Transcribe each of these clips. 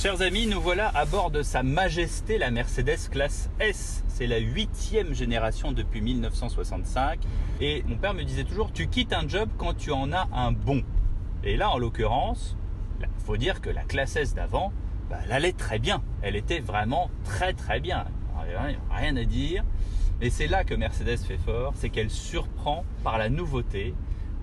Chers amis, nous voilà à bord de Sa Majesté la Mercedes classe S. C'est la huitième génération depuis 1965. Et mon père me disait toujours, tu quittes un job quand tu en as un bon. Et là, en l'occurrence, il faut dire que la classe S d'avant, bah, elle allait très bien. Elle était vraiment très très bien. Rien à dire. Et c'est là que Mercedes fait fort, c'est qu'elle surprend par la nouveauté,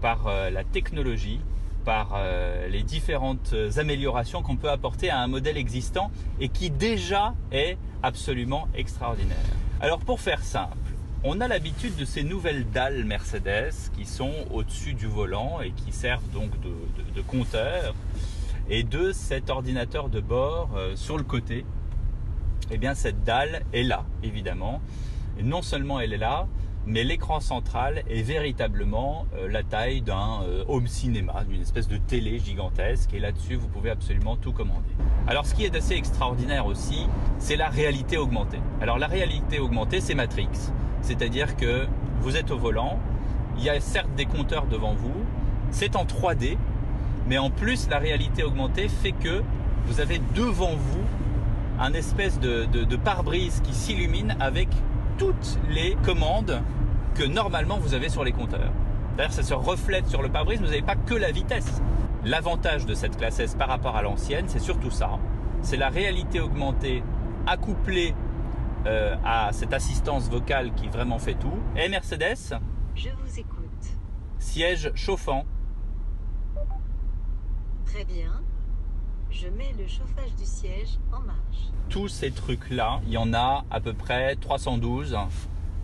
par euh, la technologie, par euh, les différentes améliorations qu'on peut apporter à un modèle existant et qui déjà est absolument extraordinaire. Alors pour faire simple, on a l'habitude de ces nouvelles dalles Mercedes qui sont au-dessus du volant et qui servent donc de, compteur et de cet ordinateur de bord euh, sur le côté. Eh bien cette dalle est là évidemment. Et non seulement elle est là, mais l'écran central est véritablement euh, la taille d'un euh, home cinéma, d'une espèce de télé gigantesque et là-dessus vous pouvez absolument tout commander. Alors ce qui est assez extraordinaire aussi, c'est la réalité augmentée. Alors la réalité augmentée c'est Matrix, c'est-à-dire que vous êtes au volant, il y a certes des compteurs devant vous, c'est en 3D, mais en plus la réalité augmentée fait que vous avez devant vous un espèce de, de pare-brise qui s'illumine avec toutes les commandes que normalement vous avez sur les compteurs. D'ailleurs, ça se reflète sur le pare-brise, vous n'avez pas que la vitesse. L'avantage de cette classe S par rapport à l'ancienne, c'est surtout ça. C'est la réalité augmentée accouplée euh, à cette assistance vocale qui vraiment fait tout. Et Mercedes Je vous écoute. Siège chauffant. Très bien. Je mets le chauffage du siège en. Tous ces trucs-là, il y en a à peu près 312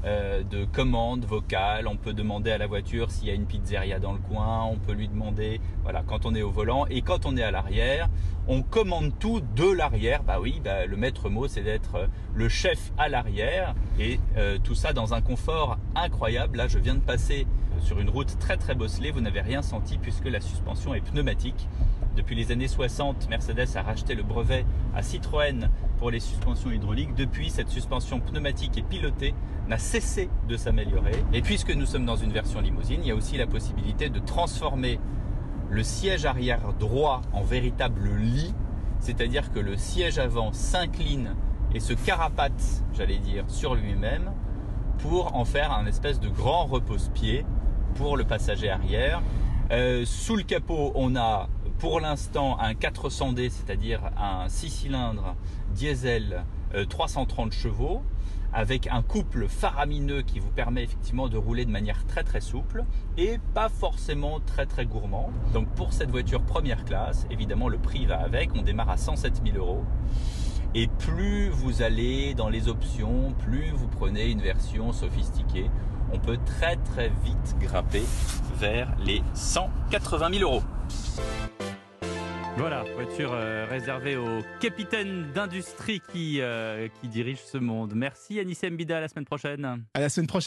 euh, de commandes vocales. On peut demander à la voiture s'il y a une pizzeria dans le coin. On peut lui demander, voilà, quand on est au volant et quand on est à l'arrière, on commande tout de l'arrière. Bah oui, bah, le maître mot, c'est d'être le chef à l'arrière et euh, tout ça dans un confort incroyable. Là, je viens de passer sur une route très très bosselée. Vous n'avez rien senti puisque la suspension est pneumatique. Depuis les années 60, Mercedes a racheté le brevet à Citroën pour les suspensions hydrauliques. Depuis, cette suspension pneumatique et pilotée n'a cessé de s'améliorer. Et puisque nous sommes dans une version limousine, il y a aussi la possibilité de transformer le siège arrière droit en véritable lit, c'est-à-dire que le siège avant s'incline et se carapate, j'allais dire, sur lui-même pour en faire un espèce de grand repose-pied pour le passager arrière. Euh, sous le capot, on a pour l'instant un 400D, c'est-à-dire un 6 cylindres diesel 330 euh, chevaux, avec un couple faramineux qui vous permet effectivement de rouler de manière très très souple et pas forcément très très gourmand. Donc pour cette voiture première classe, évidemment le prix va avec, on démarre à 107 000 euros. Et plus vous allez dans les options, plus vous prenez une version sophistiquée, on peut très très vite grimper vers les 180 000 euros. Voilà, voiture euh, réservée au capitaine d'industrie qui, euh, qui dirige ce monde. Merci Anissé Mbida, à la semaine prochaine. À la semaine prochaine.